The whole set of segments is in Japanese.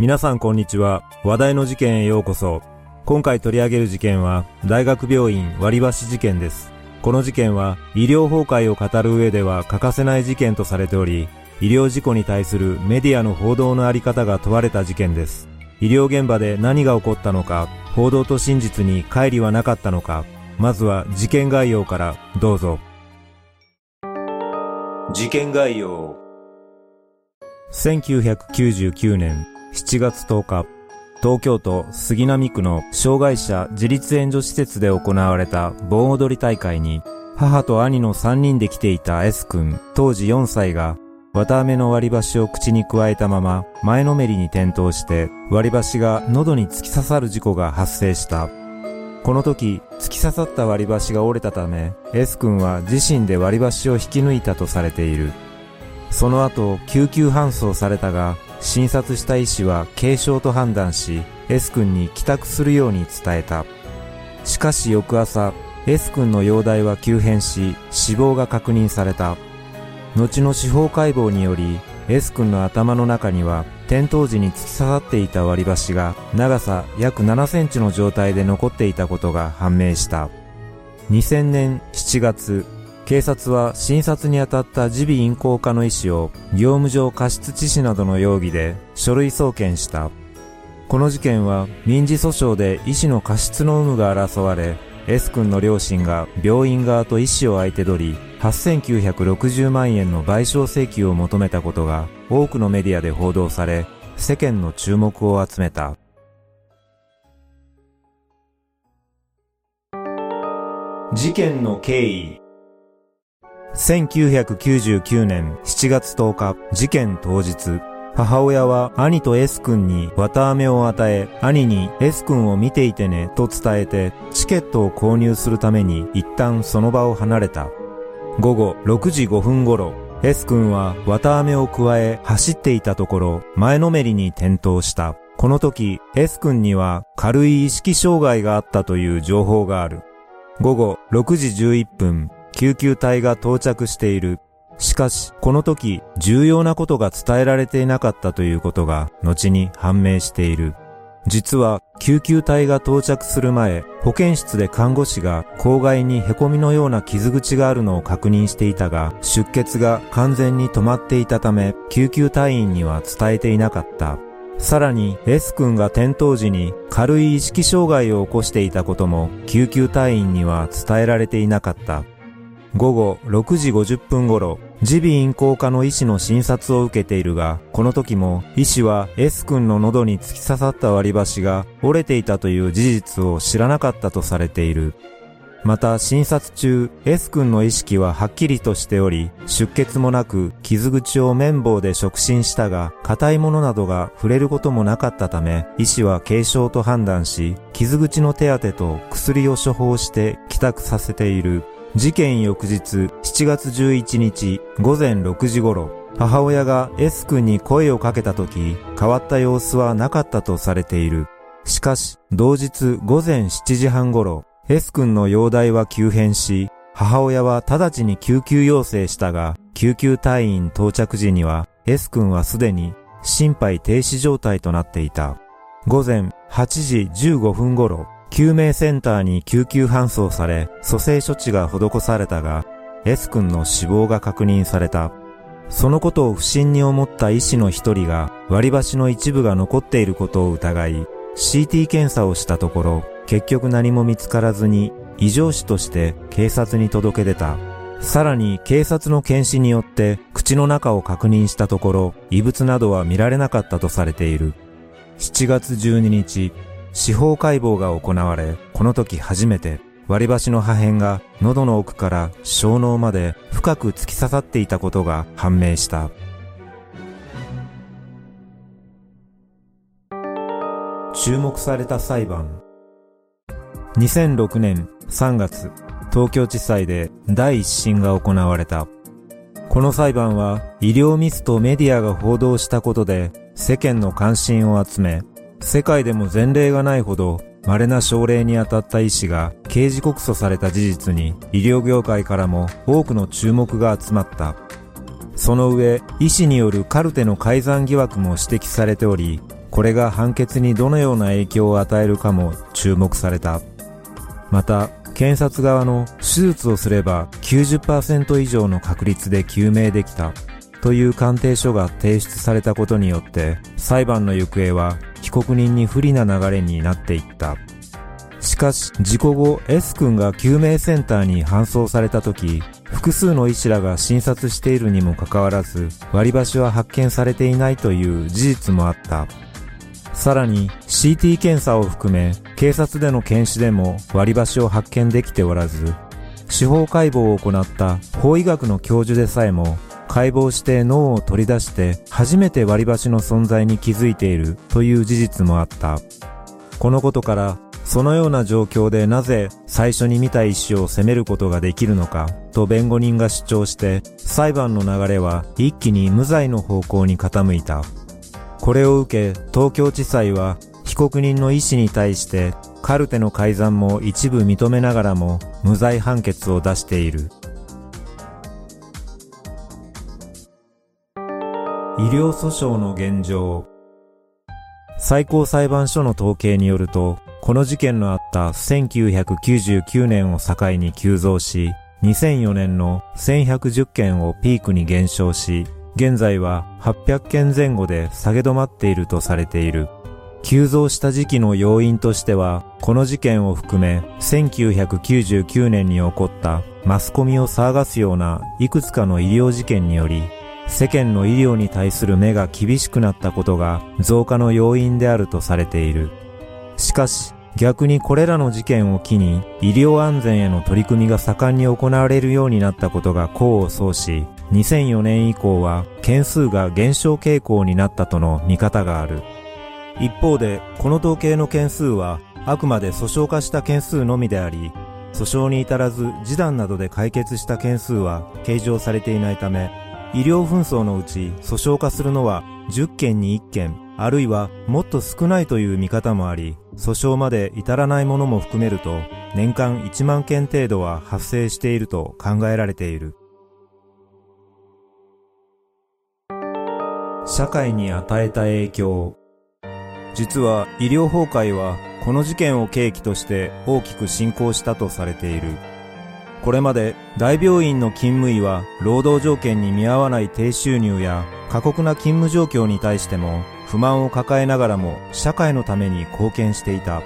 皆さんこんにちは。話題の事件へようこそ。今回取り上げる事件は、大学病院割り箸事件です。この事件は、医療崩壊を語る上では欠かせない事件とされており、医療事故に対するメディアの報道のあり方が問われた事件です。医療現場で何が起こったのか、報道と真実に乖離はなかったのか、まずは事件概要からどうぞ。事件概要1999年7月10日、東京都杉並区の障害者自立援助施設で行われた盆踊り大会に、母と兄の3人で来ていた S 君、当時4歳が、綿飴の割り箸を口に加えたまま、前のめりに転倒して、割り箸が喉に突き刺さる事故が発生した。この時、突き刺さった割り箸が折れたため、S 君は自身で割り箸を引き抜いたとされている。その後、救急搬送されたが、診察した医師は軽症と判断し、S 君に帰宅するように伝えた。しかし翌朝、S 君の容体は急変し、死亡が確認された。後の司法解剖により、S 君の頭の中には、転倒時に突き刺さっていた割り箸が長さ約7センチの状態で残っていたことが判明した。2000年7月、警察は診察に当たった耳鼻咽喉科の医師を業務上過失致死などの容疑で書類送検した。この事件は民事訴訟で医師の過失の有無が争われ、S 君の両親が病院側と医師を相手取り、8960万円の賠償請求を求めたことが多くのメディアで報道され、世間の注目を集めた。事件の経緯1999年7月10日、事件当日、母親は兄と S 君に綿飴を与え、兄に S 君を見ていてねと伝えて、チケットを購入するために一旦その場を離れた。午後6時5分頃、S 君は綿飴を加え走っていたところ、前のめりに転倒した。この時、S 君には軽い意識障害があったという情報がある。午後6時11分、救急隊が到着している。しかし、この時、重要なことが伝えられていなかったということが、後に判明している。実は、救急隊が到着する前、保健室で看護師が口外に凹みのような傷口があるのを確認していたが、出血が完全に止まっていたため、救急隊員には伝えていなかった。さらに S 君が転倒時に軽い意識障害を起こしていたことも救急隊員には伝えられていなかった。午後6時50分頃、耳鼻咽喉科の医師の診察を受けているが、この時も医師は S 君の喉に突き刺さった割り箸が折れていたという事実を知らなかったとされている。また診察中、S 君の意識ははっきりとしており、出血もなく傷口を綿棒で触診したが、硬いものなどが触れることもなかったため、医師は軽症と判断し、傷口の手当てと薬を処方して帰宅させている。事件翌日7月11日午前6時頃、母親が S 君に声をかけた時、変わった様子はなかったとされている。しかし、同日午前7時半頃、S 君の容体は急変し、母親は直ちに救急要請したが、救急隊員到着時には S 君はすでに心肺停止状態となっていた。午前8時15分頃、救命センターに救急搬送され、蘇生処置が施されたが、S 君の死亡が確認された。そのことを不審に思った医師の一人が割り箸の一部が残っていることを疑い、CT 検査をしたところ、結局何も見つからずに異常死として警察に届け出た。さらに警察の検視によって口の中を確認したところ異物などは見られなかったとされている。7月12日、司法解剖が行われ、この時初めて割り箸の破片が喉の奥から小脳まで深く突き刺さっていたことが判明した。注目された裁判2006年3月東京地裁で第一審が行われた。この裁判は医療ミスとメディアが報道したことで世間の関心を集め、世界でも前例がないほど稀な症例に当たった医師が刑事告訴された事実に医療業界からも多くの注目が集まった。その上、医師によるカルテの改ざん疑惑も指摘されており、これが判決にどのような影響を与えるかも注目された。また、検察側の手術をすれば90%以上の確率で救命できたという鑑定書が提出されたことによって裁判の行方は被告人に不利な流れになっていった。しかし事故後 S 君が救命センターに搬送された時複数の医師らが診察しているにもかかわらず割り箸は発見されていないという事実もあった。さらに CT 検査を含め警察での検視でも割り箸を発見できておらず、司法解剖を行った法医学の教授でさえも解剖して脳を取り出して初めて割り箸の存在に気づいているという事実もあった。このことからそのような状況でなぜ最初に見た医師を責めることができるのかと弁護人が主張して裁判の流れは一気に無罪の方向に傾いた。これを受け東京地裁は被告人の意思に対してカルテの改ざんも一部認めながらも無罪判決を出している。医療訴訟の現状最高裁判所の統計によると、この事件のあった1999年を境に急増し、2004年の1110件をピークに減少し、現在は800件前後で下げ止まっているとされている。急増した時期の要因としては、この事件を含め1999年に起こったマスコミを騒がすようないくつかの医療事件により、世間の医療に対する目が厳しくなったことが増加の要因であるとされている。しかし、逆にこれらの事件を機に医療安全への取り組みが盛んに行われるようになったことが功を奏し、2004年以降は件数が減少傾向になったとの見方がある。一方で、この統計の件数はあくまで訴訟化した件数のみであり、訴訟に至らず示談などで解決した件数は計上されていないため、医療紛争のうち訴訟化するのは10件に1件、あるいはもっと少ないという見方もあり、訴訟まで至らないものも含めると、年間1万件程度は発生していると考えられている。社会に与えた影響実は医療崩壊はこの事件を契機として大きく進行したとされている。これまで大病院の勤務医は労働条件に見合わない低収入や過酷な勤務状況に対しても不満を抱えながらも社会のために貢献していた。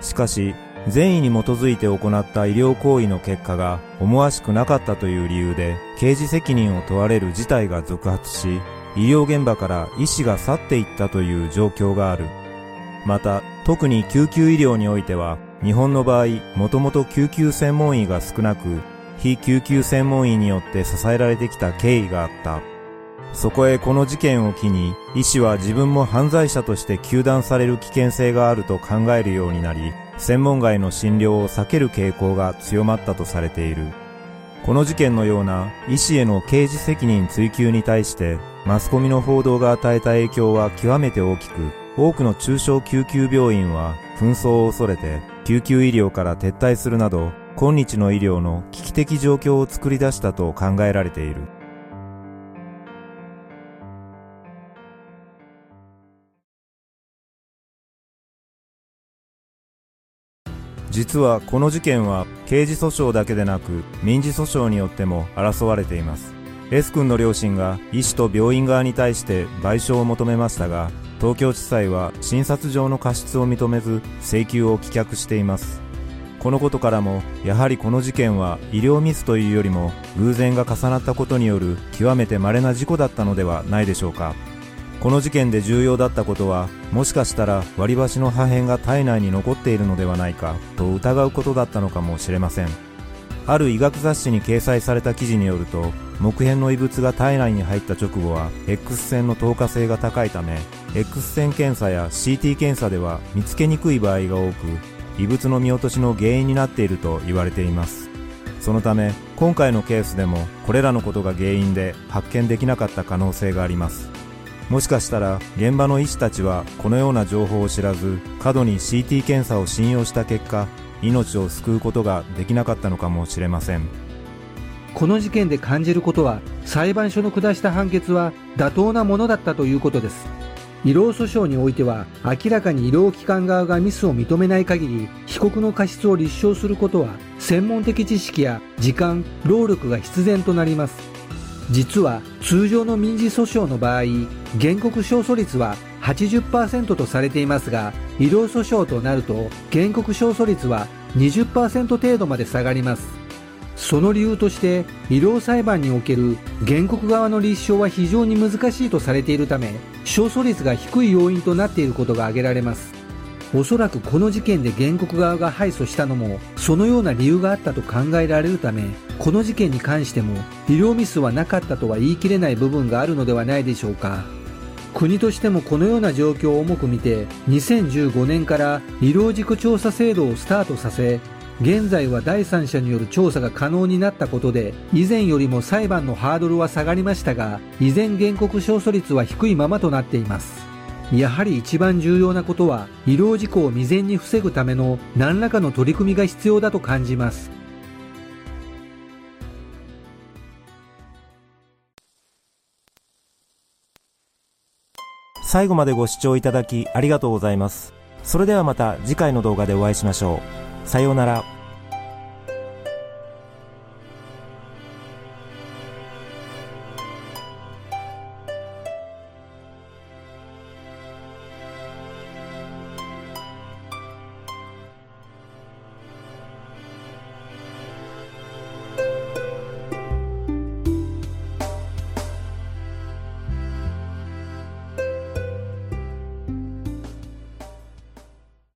しかし、善意に基づいて行った医療行為の結果が思わしくなかったという理由で刑事責任を問われる事態が続発し、医療現場から医師が去っていったという状況がある。また、特に救急医療においては、日本の場合、もともと救急専門医が少なく、非救急専門医によって支えられてきた経緯があった。そこへこの事件を機に、医師は自分も犯罪者として糾弾される危険性があると考えるようになり、専門外の診療を避ける傾向が強まったとされている。この事件のような医師への刑事責任追及に対してマスコミの報道が与えた影響は極めて大きく、多くの中小救急病院は紛争を恐れて救急医療から撤退するなど、今日の医療の危機的状況を作り出したと考えられている。実はこの事件は刑事訴訟だけでなく民事訴訟によっても争われています。S 君の両親が医師と病院側に対して賠償を求めましたが、東京地裁は診察上の過失を認めず請求を棄却しています。このことからもやはりこの事件は医療ミスというよりも偶然が重なったことによる極めて稀な事故だったのではないでしょうかこの事件で重要だったことはもしかしたら割り箸の破片が体内に残っているのではないかと疑うことだったのかもしれませんある医学雑誌に掲載された記事によると木片の異物が体内に入った直後は X 線の透過性が高いため X 線検査や CT 検査では見つけにくい場合が多く異物の見落としの原因になっていると言われています。そのため今回のケースでもこれらのことが原因で発見できなかった可能性があります。もしかしたら現場の医師たちはこのような情報を知らず過度に CT 検査を信用した結果命を救うことができなかったのかもしれません。この事件で感じることは裁判所の下した判決は妥当なものだったということです。医療訴訟においては明らかに医療機関側がミスを認めない限り被告の過失を立証することは専門的知識や時間労力が必然となります。実は通常の民事訴訟の場合原告勝訴率は80%とされていますが医療訴訟となると原告勝訴率は20%程度まで下がります。その理由として医療裁判における原告側の立証は非常に難しいとされているため勝訴率が低い要因となっていることが挙げられます。おそらくこの事件で原告側が敗訴したのもそのような理由があったと考えられるためこの事件に関しても医療ミスはなかったとは言い切れない部分があるのではないでしょうか。国としてもこのような状況を重く見て2015年から医療事故調査制度をスタートさせ現在は第三者による調査が可能になったことで以前よりも裁判のハードルは下がりましたが依然原告勝訴率は低いままとなっていますやはり一番重要なことは医療事故を未然に防ぐための何らかの取り組みが必要だと感じます最後までご視聴いただきありがとうございます。それではまた次回の動画でお会いしましょう。さようなら。